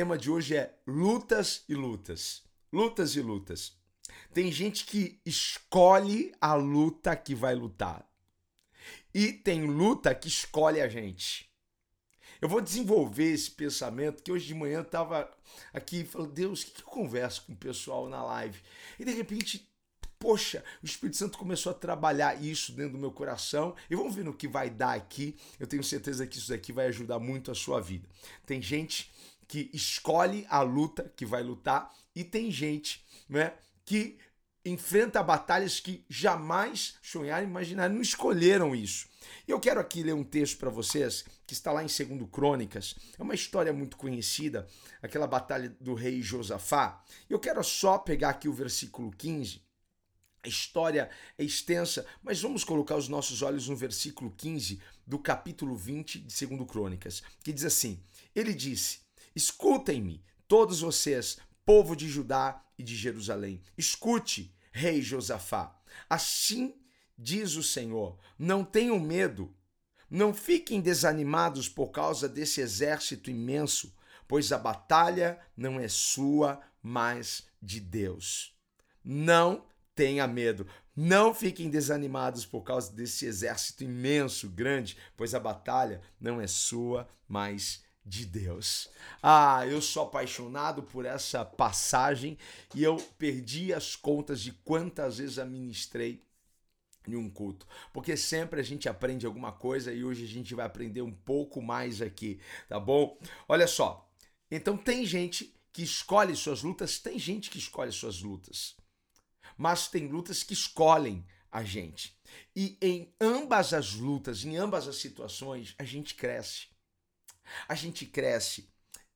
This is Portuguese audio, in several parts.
Tema de hoje é lutas e lutas. Lutas e lutas. Tem gente que escolhe a luta que vai lutar. E tem luta que escolhe a gente. Eu vou desenvolver esse pensamento que hoje de manhã eu estava aqui falando, Deus, o que, que eu converso com o pessoal na live? E de repente, poxa, o Espírito Santo começou a trabalhar isso dentro do meu coração. E vamos ver no que vai dar aqui. Eu tenho certeza que isso daqui vai ajudar muito a sua vida. Tem gente que escolhe a luta que vai lutar e tem gente, né, que enfrenta batalhas que jamais sonharam, imaginaram, não escolheram isso. Eu quero aqui ler um texto para vocês que está lá em 2 Crônicas. É uma história muito conhecida, aquela batalha do rei Josafá. Eu quero só pegar aqui o versículo 15. A história é extensa, mas vamos colocar os nossos olhos no versículo 15 do capítulo 20 de 2 Crônicas, que diz assim: Ele disse: Escutem-me, todos vocês, povo de Judá e de Jerusalém. Escute, rei Josafá. Assim diz o Senhor: não tenham medo, não fiquem desanimados por causa desse exército imenso, pois a batalha não é sua, mas de Deus. Não tenha medo. Não fiquem desanimados por causa desse exército imenso, grande, pois a batalha não é sua, mas de Deus. Ah, eu sou apaixonado por essa passagem e eu perdi as contas de quantas vezes a ministrei em um culto, porque sempre a gente aprende alguma coisa e hoje a gente vai aprender um pouco mais aqui, tá bom? Olha só. Então tem gente que escolhe suas lutas, tem gente que escolhe suas lutas. Mas tem lutas que escolhem a gente. E em ambas as lutas, em ambas as situações, a gente cresce. A gente cresce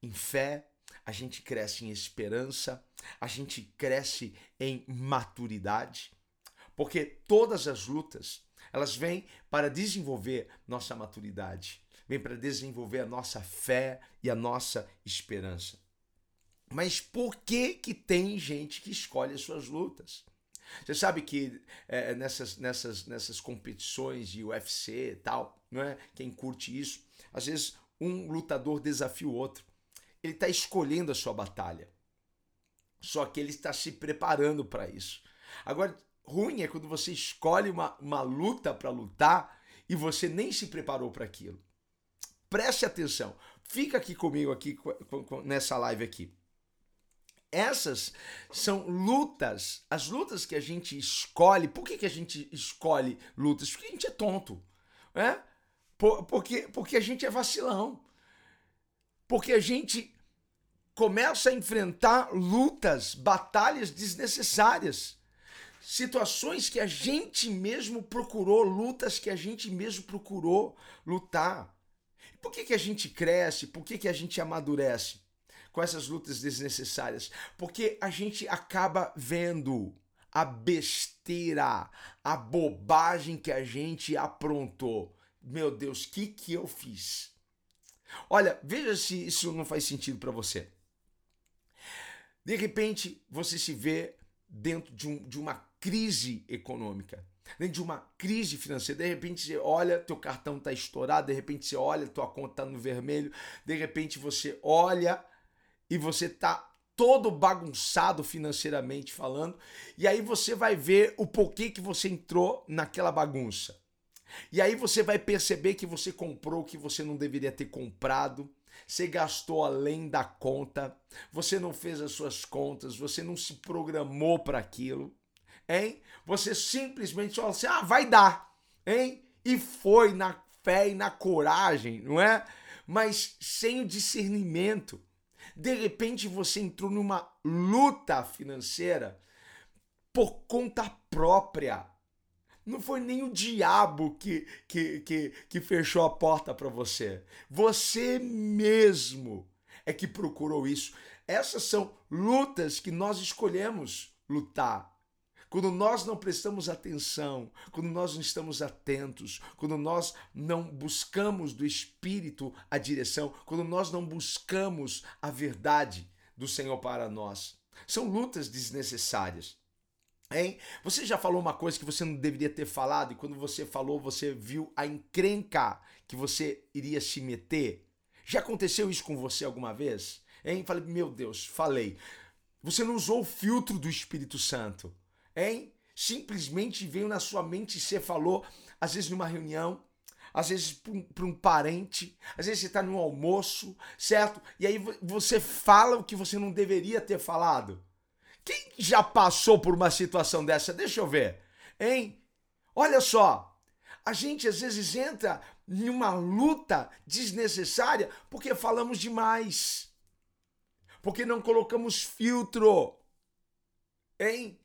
em fé, a gente cresce em esperança, a gente cresce em maturidade, porque todas as lutas, elas vêm para desenvolver nossa maturidade, vêm para desenvolver a nossa fé e a nossa esperança. Mas por que que tem gente que escolhe as suas lutas? Você sabe que é, nessas, nessas, nessas competições de UFC e tal, não é? Quem curte isso, às vezes um lutador desafia o outro. Ele está escolhendo a sua batalha. Só que ele está se preparando para isso. Agora, ruim é quando você escolhe uma, uma luta para lutar e você nem se preparou para aquilo. Preste atenção. Fica aqui comigo aqui nessa live aqui. Essas são lutas, as lutas que a gente escolhe. Por que, que a gente escolhe lutas? Porque a gente é tonto. Né? Por, porque, porque a gente é vacilão. Porque a gente começa a enfrentar lutas, batalhas desnecessárias. Situações que a gente mesmo procurou, lutas que a gente mesmo procurou lutar. Por que, que a gente cresce? Por que, que a gente amadurece com essas lutas desnecessárias? Porque a gente acaba vendo a besteira, a bobagem que a gente aprontou meu Deus, que, que eu fiz? Olha, veja se isso não faz sentido para você. De repente, você se vê dentro de, um, de uma crise econômica, dentro de uma crise financeira. De repente, você olha, teu cartão está estourado, de repente, você olha, tua conta está no vermelho, de repente, você olha e você está todo bagunçado financeiramente falando, e aí você vai ver o porquê que você entrou naquela bagunça. E aí você vai perceber que você comprou o que você não deveria ter comprado. Você gastou além da conta, você não fez as suas contas, você não se programou para aquilo, hein? Você simplesmente falou assim: ah, vai dar, hein? E foi na fé e na coragem, não é? Mas sem o discernimento. De repente você entrou numa luta financeira por conta própria não foi nem o diabo que, que, que, que fechou a porta para você. Você mesmo é que procurou isso. Essas são lutas que nós escolhemos lutar. Quando nós não prestamos atenção, quando nós não estamos atentos, quando nós não buscamos do Espírito a direção, quando nós não buscamos a verdade do Senhor para nós. São lutas desnecessárias. Hein? Você já falou uma coisa que você não deveria ter falado e quando você falou, você viu a encrenca que você iria se meter? Já aconteceu isso com você alguma vez? Hein? Falei, meu Deus, falei. Você não usou o filtro do Espírito Santo, hein? Simplesmente veio na sua mente e você falou, às vezes numa reunião, às vezes para um, um, parente, às vezes você está num almoço, certo? E aí você fala o que você não deveria ter falado. Quem já passou por uma situação dessa? Deixa eu ver, hein? Olha só, a gente às vezes entra numa luta desnecessária porque falamos demais, porque não colocamos filtro, hein?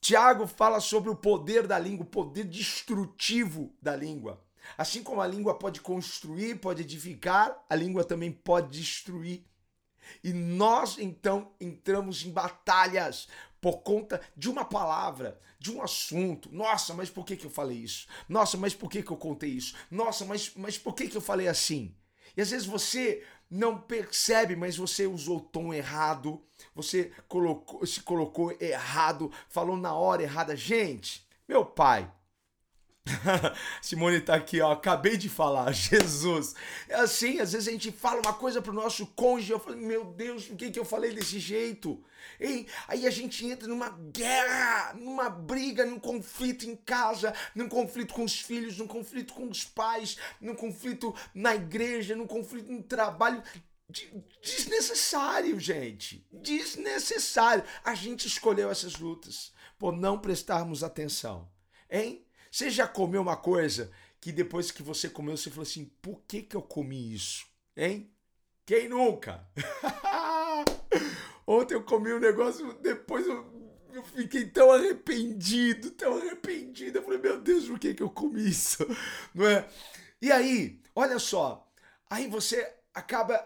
Tiago fala sobre o poder da língua, o poder destrutivo da língua. Assim como a língua pode construir, pode edificar, a língua também pode destruir. E nós então entramos em batalhas por conta de uma palavra, de um assunto. Nossa, mas por que, que eu falei isso? Nossa, mas por que, que eu contei isso? Nossa, mas, mas por que, que eu falei assim? E às vezes você não percebe, mas você usou o tom errado, você colocou, se colocou errado, falou na hora errada. Gente, meu pai, Simone tá aqui, ó. Acabei de falar, Jesus. É assim, às vezes a gente fala uma coisa pro nosso cônjuge. Eu falo, meu Deus, por que, que eu falei desse jeito? Ei, aí a gente entra numa guerra, numa briga, num conflito em casa, num conflito com os filhos, num conflito com os pais, num conflito na igreja, num conflito no trabalho. Desnecessário, gente. Desnecessário. A gente escolheu essas lutas por não prestarmos atenção. Hein? Você já comeu uma coisa que depois que você comeu, você falou assim: por que, que eu comi isso? Hein? Quem nunca? Ontem eu comi um negócio, depois eu, eu, fiquei tão arrependido, tão arrependido. Eu falei: meu Deus, por que, que eu comi isso? Não é? E aí, olha só, aí você acaba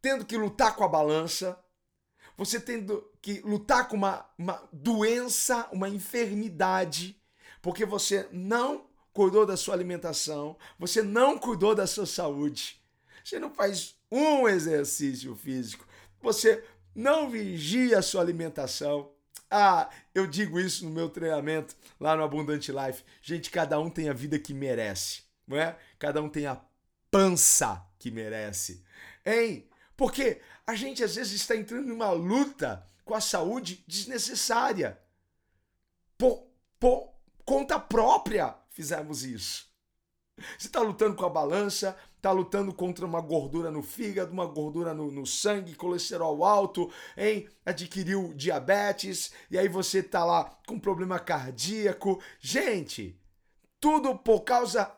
tendo que lutar com a balança, você tendo que lutar com uma, uma doença, uma enfermidade porque você não cuidou da sua alimentação, você não cuidou da sua saúde, você não faz um exercício físico, você não vigia a sua alimentação. Ah, eu digo isso no meu treinamento lá no Abundante Life. Gente, cada um tem a vida que merece, não é? Cada um tem a pança que merece. Hein? Porque a gente às vezes está entrando numa luta com a saúde desnecessária. Por, por conta própria fizemos isso. Você está lutando com a balança, está lutando contra uma gordura no fígado, uma gordura no, no, sangue, colesterol alto, hein? adquiriu diabetes, e aí você está lá com problema cardíaco. Gente, tudo por causa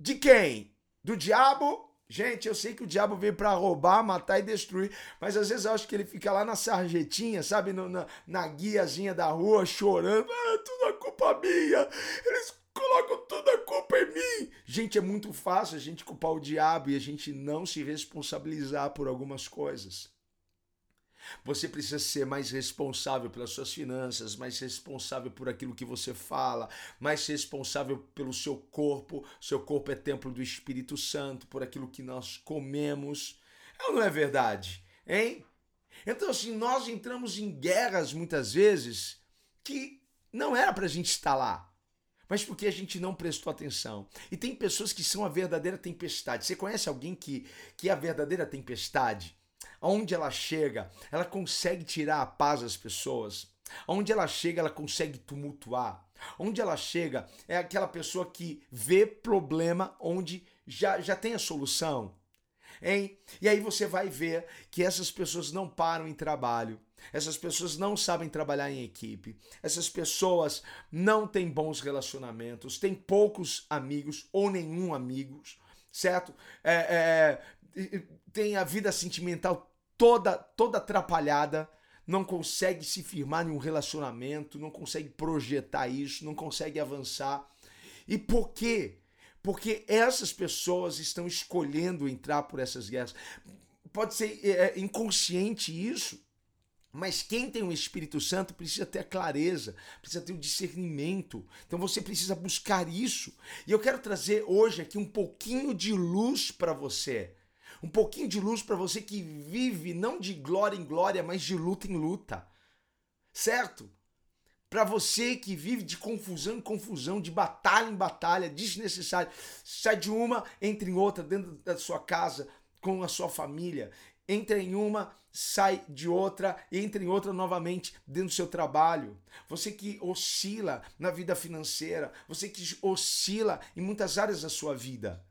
de quem? Do diabo Gente, eu sei que o diabo veio para roubar, matar e destruir, mas às vezes eu acho que ele fica lá na sarjetinha, sabe, no, na, na guiazinha da rua, chorando. Ah, tudo a culpa minha. Eles colocam toda a culpa em mim. Gente, é muito fácil a gente culpar o diabo e a gente não se responsabilizar por algumas coisas. Você precisa ser mais responsável pelas suas finanças, mais responsável por aquilo que você fala, mais responsável pelo seu corpo. Seu corpo é templo do Espírito Santo, por aquilo que nós comemos. É ou não é verdade? Hein? Então, assim, nós entramos em guerras muitas vezes que não era para a gente estar lá mas porque a gente não prestou atenção. E tem pessoas que são a verdadeira tempestade. Você conhece alguém que, que é a verdadeira tempestade? Aonde ela chega, ela consegue tirar a paz das pessoas. Onde ela chega, ela consegue tumultuar. Onde ela chega, é aquela pessoa que vê problema onde já, já tem a solução. Hein? E aí você vai ver que essas pessoas não param em trabalho. Essas pessoas não sabem trabalhar em equipe. Essas pessoas não têm bons relacionamentos, têm poucos amigos ou nenhum amigos, certo? É, é, tem a vida sentimental toda toda atrapalhada, não consegue se firmar em um relacionamento, não consegue projetar isso, não consegue avançar. E por quê? Porque essas pessoas estão escolhendo entrar por essas guerras. pode ser é, inconsciente isso. Mas quem tem o Espírito Santo precisa ter a clareza, precisa ter o discernimento. Então você precisa buscar isso. E eu quero trazer hoje aqui um pouquinho de luz para você. Um pouquinho de luz para você que vive não de glória em glória, mas de luta em luta. Certo? Para você que vive de confusão em confusão, de batalha em batalha, desnecessário. Sai de uma, entra em outra, dentro da sua casa, com a sua família entra em uma, sai de outra, entra em outra novamente dentro do seu trabalho. Você que oscila na vida financeira, você que oscila em muitas áreas da sua vida.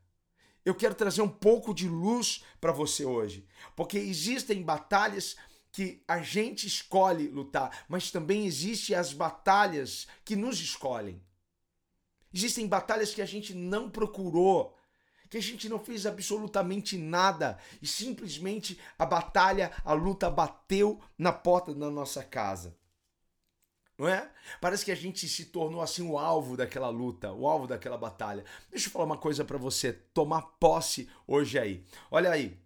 Eu quero trazer um pouco de luz para você hoje, porque existem batalhas que a gente escolhe lutar, mas também existem as batalhas que nos escolhem. Existem batalhas que a gente não procurou, que a gente não fez absolutamente nada e simplesmente a batalha, a luta bateu na porta da nossa casa. Não é? Parece que a gente se tornou assim o alvo daquela luta, o alvo daquela batalha. Deixa eu falar uma coisa para você, tomar posse hoje aí. Olha aí.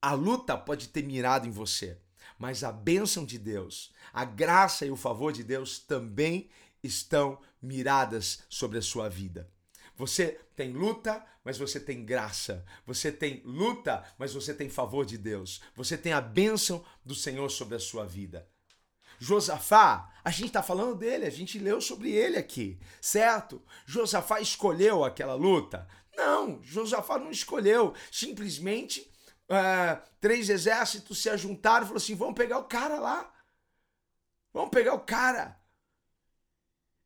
A luta pode ter mirado em você, mas a bênção de Deus, a graça e o favor de Deus também estão miradas sobre a sua vida. Você tem luta, mas você tem graça. Você tem luta, mas você tem favor de Deus. Você tem a bênção do Senhor sobre a sua vida. Josafá, a gente está falando dele, a gente leu sobre ele aqui, certo? Josafá escolheu aquela luta? Não, Josafá não escolheu. Simplesmente uh, três exércitos se ajuntaram e falaram assim: vamos pegar o cara lá. Vamos pegar o cara.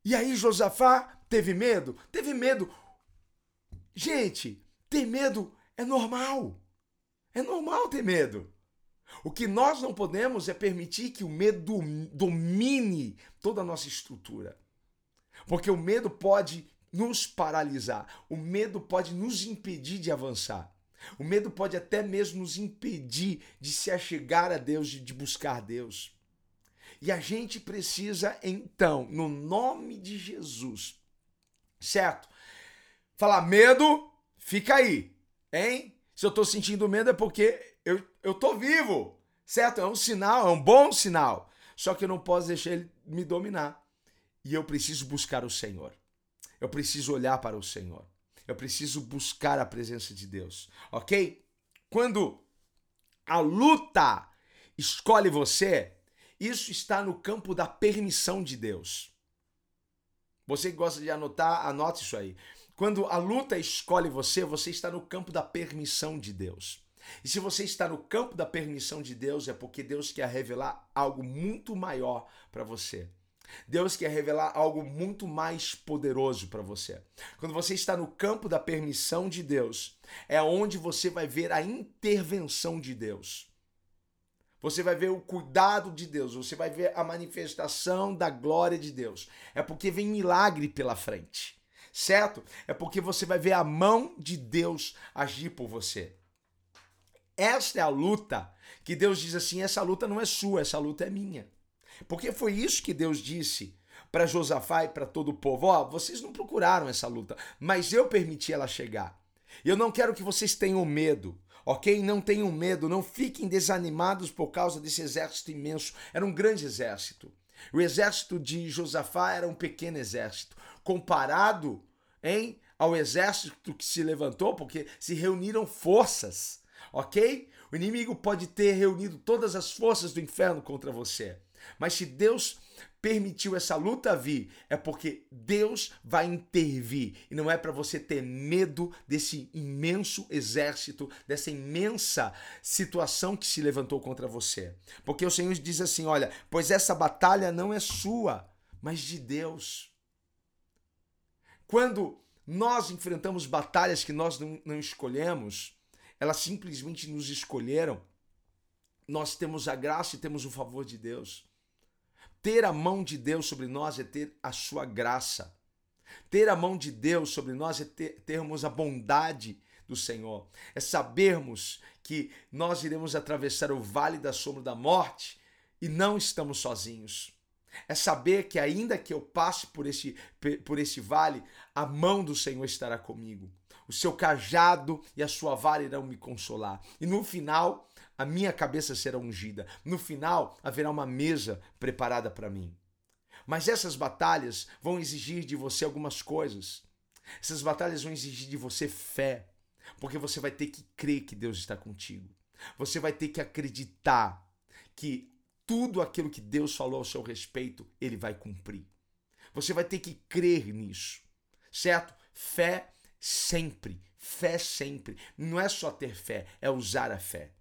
E aí Josafá Teve medo? Teve medo. Gente, ter medo é normal. É normal ter medo. O que nós não podemos é permitir que o medo domine toda a nossa estrutura. Porque o medo pode nos paralisar, o medo pode nos impedir de avançar. O medo pode até mesmo nos impedir de se achegar a Deus, de buscar Deus. E a gente precisa, então, no nome de Jesus, certo? Falar medo, fica aí, hein? Se eu tô sentindo medo é porque eu, eu tô vivo, certo? É um sinal, é um bom sinal. Só que eu não posso deixar ele me dominar. E eu preciso buscar o Senhor. Eu preciso olhar para o Senhor. Eu preciso buscar a presença de Deus, ok? Quando a luta escolhe você, isso está no campo da permissão de Deus. Você que gosta de anotar, anote isso aí. Quando a luta escolhe você, você está no campo da permissão de Deus. E se você está no campo da permissão de Deus, é porque Deus quer revelar algo muito maior para você. Deus quer revelar algo muito mais poderoso para você. Quando você está no campo da permissão de Deus, é onde você vai ver a intervenção de Deus. Você vai ver o cuidado de Deus, você vai ver a manifestação da glória de Deus. É porque vem milagre pela frente, certo? É porque você vai ver a mão de Deus agir por você. Esta é a luta que Deus diz assim: essa luta não é sua, essa luta é minha. Porque foi isso que Deus disse para Josafá e para todo o povo: ó, oh, vocês não procuraram essa luta, mas eu permiti ela chegar. Eu não quero que vocês tenham medo ok? Não tenham medo, não fiquem desanimados por causa desse exército imenso. Era um grande exército. O exército de Josafá era um pequeno exército, comparado hein, ao exército que se levantou, porque se reuniram forças, ok? O inimigo pode ter reunido todas as forças do inferno contra você, mas se Deus permitiu essa luta vir, é porque Deus vai intervir. E não é para você ter medo desse imenso exército, dessa imensa situação que se levantou contra você. Porque o Senhor diz assim: olha, pois essa batalha não é sua, mas de Deus. Quando nós enfrentamos batalhas que nós não, não escolhemos, elas simplesmente nos escolheram. Nós temos a graça e temos o favor de Deus. Ter a mão de Deus sobre nós é ter a sua graça. Ter a mão de Deus sobre nós é ter, termos a bondade do Senhor. É sabermos que nós iremos atravessar o vale da sombra da morte e não estamos sozinhos. É saber que ainda que eu passe por esse, por esse vale, a mão do Senhor estará comigo. O seu cajado e a sua vara irão me consolar. E no final, a minha cabeça será ungida. No final, haverá uma mesa preparada para mim. Mas essas batalhas vão exigir de você algumas coisas. Essas batalhas vão exigir de você fé, porque você vai ter que crer que Deus está contigo. Você vai ter que acreditar que tudo aquilo que Deus falou ao seu respeito, ele vai cumprir. Você vai ter que crer nisso, certo? Fé sempre, fé sempre. Não é só ter fé, é usar a fé.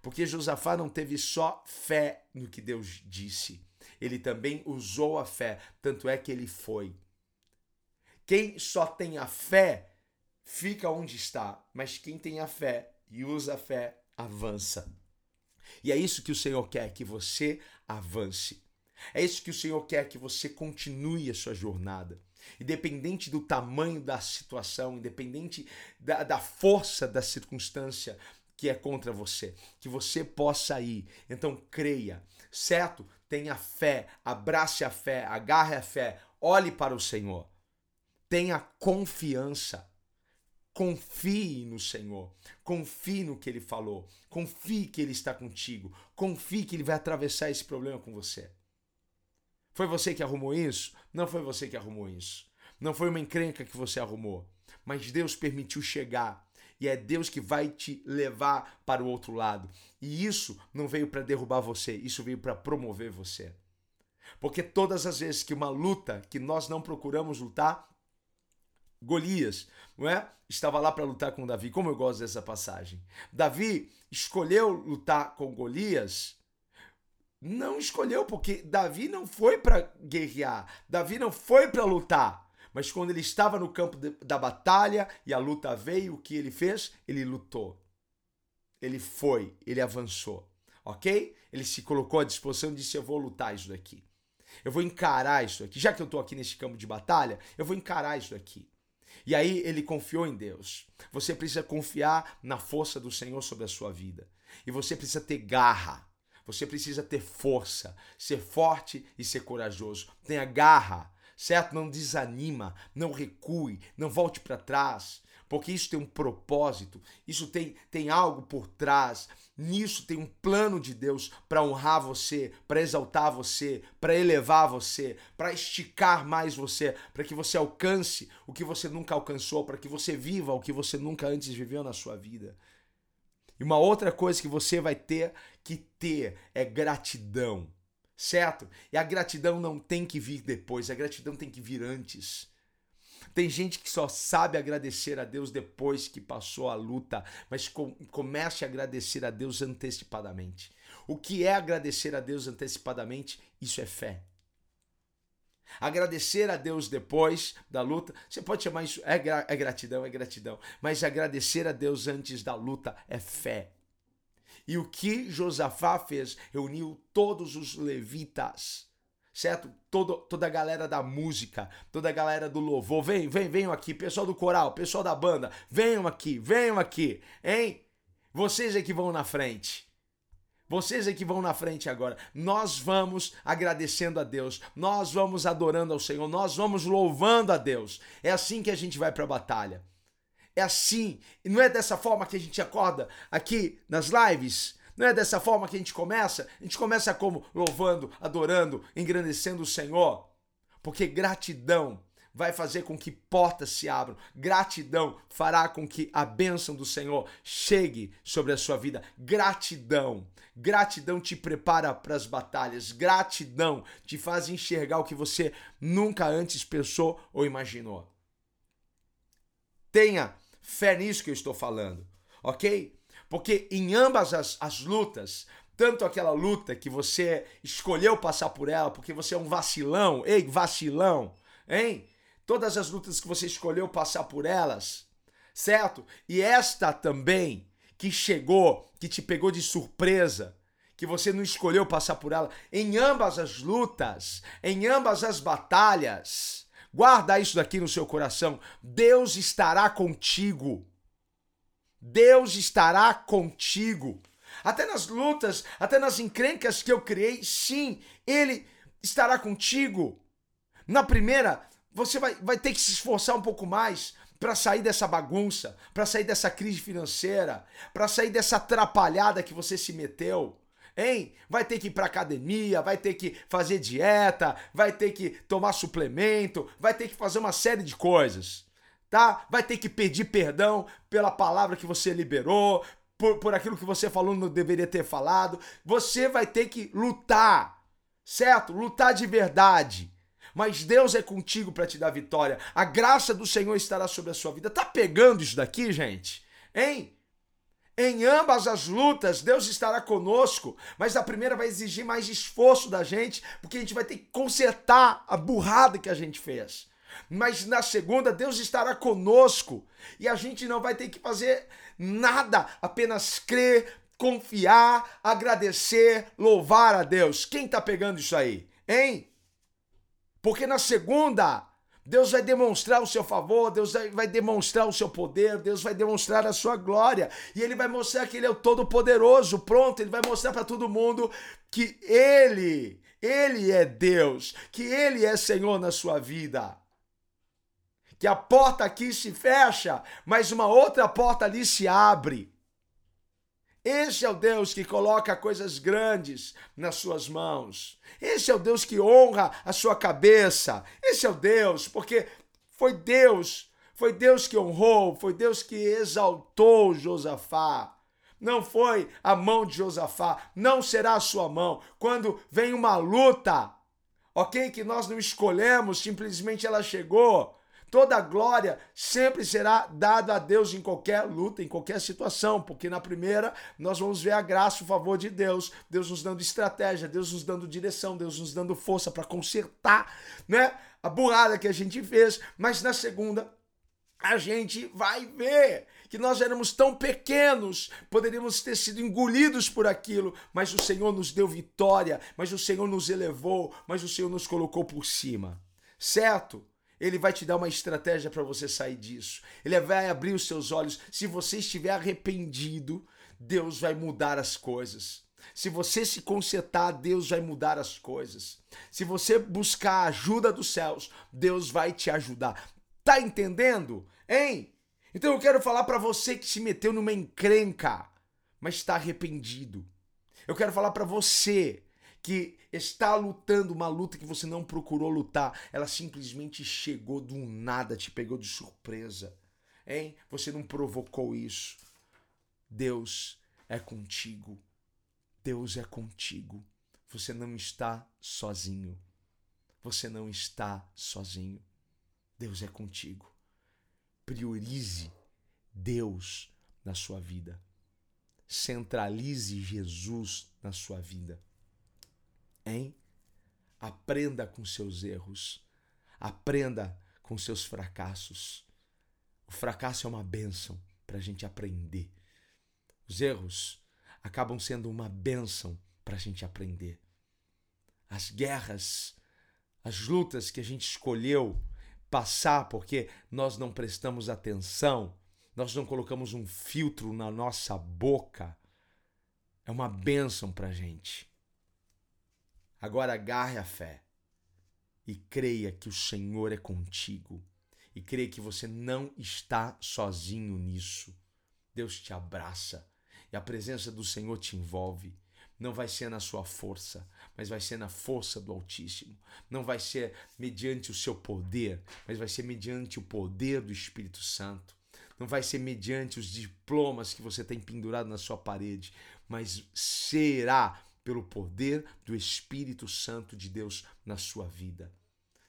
Porque Josafá não teve só fé no que Deus disse, ele também usou a fé, tanto é que ele foi. Quem só tem a fé fica onde está, mas quem tem a fé e usa a fé avança. E é isso que o Senhor quer, que você avance. É isso que o Senhor quer, que você continue a sua jornada. Independente do tamanho da situação, independente da, da força da circunstância que é contra você, que você possa ir. Então creia, certo? Tenha fé, abrace a fé, agarre a fé, olhe para o Senhor. Tenha confiança. Confie no Senhor. Confie no que ele falou. Confie que ele está contigo. Confie que ele vai atravessar esse problema com você. Foi você que arrumou isso? Não foi você que arrumou isso. Não foi uma encrenca que você arrumou. Mas Deus permitiu chegar. E é Deus que vai te levar para o outro lado. E isso não veio para derrubar você, isso veio para promover você. Porque todas as vezes que uma luta que nós não procuramos lutar, Golias, não é? Estava lá para lutar com Davi. Como eu gosto dessa passagem. Davi escolheu lutar com Golias. Não escolheu porque Davi não foi para guerrear. Davi não foi para lutar. Mas quando ele estava no campo de, da batalha e a luta veio, o que ele fez? Ele lutou. Ele foi, ele avançou. OK? Ele se colocou à disposição e disse: "Eu vou lutar isso daqui. Eu vou encarar isso aqui. Já que eu estou aqui nesse campo de batalha, eu vou encarar isso daqui. E aí ele confiou em Deus. Você precisa confiar na força do Senhor sobre a sua vida. E você precisa ter garra. Você precisa ter força, ser forte e ser corajoso. Tenha garra, certo? Não desanima, não recue, não volte para trás, porque isso tem um propósito, isso tem, tem algo por trás. Nisso tem um plano de Deus para honrar você, para exaltar você, para elevar você, para esticar mais você, para que você alcance o que você nunca alcançou, para que você viva o que você nunca antes viveu na sua vida. E uma outra coisa que você vai ter que ter é gratidão, certo? E a gratidão não tem que vir depois, a gratidão tem que vir antes. Tem gente que só sabe agradecer a Deus depois que passou a luta, mas com, comece a agradecer a Deus antecipadamente. O que é agradecer a Deus antecipadamente? Isso é fé. Agradecer a Deus depois da luta, você pode chamar isso, é, é gratidão, é gratidão, mas agradecer a Deus antes da luta é fé. E o que Josafá fez? Reuniu todos os levitas certo? Todo, toda a galera da música, toda a galera do louvor, vem, vem, venham aqui, pessoal do coral, pessoal da banda, venham aqui, venham aqui, hein? Vocês é que vão na frente. Vocês é que vão na frente agora. Nós vamos agradecendo a Deus, nós vamos adorando ao Senhor, nós vamos louvando a Deus. É assim que a gente vai para a batalha. É assim, e não é dessa forma que a gente acorda aqui nas lives não é dessa forma que a gente começa? A gente começa como? Louvando, adorando, engrandecendo o Senhor. Porque gratidão vai fazer com que portas se abram. Gratidão fará com que a bênção do Senhor chegue sobre a sua vida. Gratidão. Gratidão te prepara para as batalhas. Gratidão te faz enxergar o que você nunca antes pensou ou imaginou. Tenha fé nisso que eu estou falando, ok? Porque em ambas as, as lutas, tanto aquela luta que você escolheu passar por ela porque você é um vacilão, ei, vacilão, hein? Todas as lutas que você escolheu passar por elas, certo? E esta também que chegou, que te pegou de surpresa, que você não escolheu passar por ela, em ambas as lutas, em ambas as batalhas, guarda isso daqui no seu coração. Deus estará contigo. Deus estará contigo. Até nas lutas, até nas encrencas que eu criei, sim, Ele estará contigo. Na primeira, você vai, vai ter que se esforçar um pouco mais, para sair dessa bagunça, para sair dessa crise financeira, para sair dessa atrapalhada que você se meteu. Hein? Vai ter que ir para academia, vai ter que fazer dieta, vai ter que tomar suplemento, vai ter que fazer uma série de coisas, tá? Vai ter que pedir perdão pela palavra que você liberou, por, por aquilo que você falou não deveria ter falado. Você vai ter que lutar, certo? Lutar de verdade. Mas Deus é contigo para te dar vitória. A graça do Senhor estará sobre a sua vida. Tá pegando isso daqui, gente? Hein? Em ambas as lutas, Deus estará conosco, mas a primeira vai exigir mais esforço da gente, porque a gente vai ter que consertar a burrada que a gente fez. Mas na segunda, Deus estará conosco e a gente não vai ter que fazer nada, apenas crer, confiar, agradecer, louvar a Deus. Quem tá pegando isso aí? Hein? Porque na segunda, Deus vai demonstrar o seu favor, Deus vai demonstrar o seu poder, Deus vai demonstrar a sua glória. E ele vai mostrar que ele é o todo-poderoso. Pronto, ele vai mostrar para todo mundo que ele, ele é Deus, que ele é Senhor na sua vida. Que a porta aqui se fecha, mas uma outra porta ali se abre. Esse é o Deus que coloca coisas grandes nas suas mãos. Esse é o Deus que honra a sua cabeça. Esse é o Deus, porque foi Deus, foi Deus que honrou, foi Deus que exaltou Josafá. Não foi a mão de Josafá, não será a sua mão. Quando vem uma luta, ok? Que nós não escolhemos, simplesmente ela chegou. Toda glória sempre será dada a Deus em qualquer luta, em qualquer situação, porque na primeira nós vamos ver a graça, o favor de Deus, Deus nos dando estratégia, Deus nos dando direção, Deus nos dando força para consertar, né, a burrada que a gente fez, mas na segunda a gente vai ver que nós éramos tão pequenos, poderíamos ter sido engolidos por aquilo, mas o Senhor nos deu vitória, mas o Senhor nos elevou, mas o Senhor nos colocou por cima. Certo? Ele vai te dar uma estratégia para você sair disso. Ele vai abrir os seus olhos. Se você estiver arrependido, Deus vai mudar as coisas. Se você se consertar, Deus vai mudar as coisas. Se você buscar a ajuda dos céus, Deus vai te ajudar. Tá entendendo? Hein? Então eu quero falar para você que se meteu numa encrenca, mas está arrependido. Eu quero falar para você que está lutando uma luta que você não procurou lutar, ela simplesmente chegou do nada, te pegou de surpresa. Hein? Você não provocou isso. Deus é contigo. Deus é contigo. Você não está sozinho. Você não está sozinho. Deus é contigo. Priorize Deus na sua vida. Centralize Jesus na sua vida. Hein? Aprenda com seus erros. Aprenda com seus fracassos. O fracasso é uma bênção para a gente aprender. Os erros acabam sendo uma bênção para a gente aprender. As guerras, as lutas que a gente escolheu passar porque nós não prestamos atenção, nós não colocamos um filtro na nossa boca, é uma bênção para a gente. Agora agarre a fé e creia que o Senhor é contigo e creia que você não está sozinho nisso. Deus te abraça e a presença do Senhor te envolve. Não vai ser na sua força, mas vai ser na força do Altíssimo. Não vai ser mediante o seu poder, mas vai ser mediante o poder do Espírito Santo. Não vai ser mediante os diplomas que você tem pendurado na sua parede, mas será pelo poder do Espírito Santo de Deus na sua vida.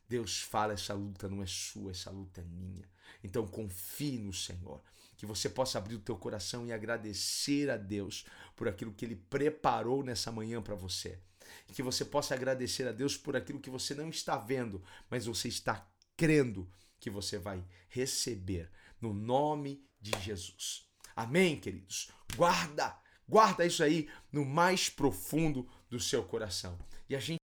Deus fala: essa luta não é sua, essa luta é minha. Então confie no Senhor. Que você possa abrir o teu coração e agradecer a Deus por aquilo que Ele preparou nessa manhã para você. Que você possa agradecer a Deus por aquilo que você não está vendo, mas você está crendo que você vai receber no nome de Jesus. Amém, queridos? Guarda Guarda isso aí no mais profundo do seu coração. E a gente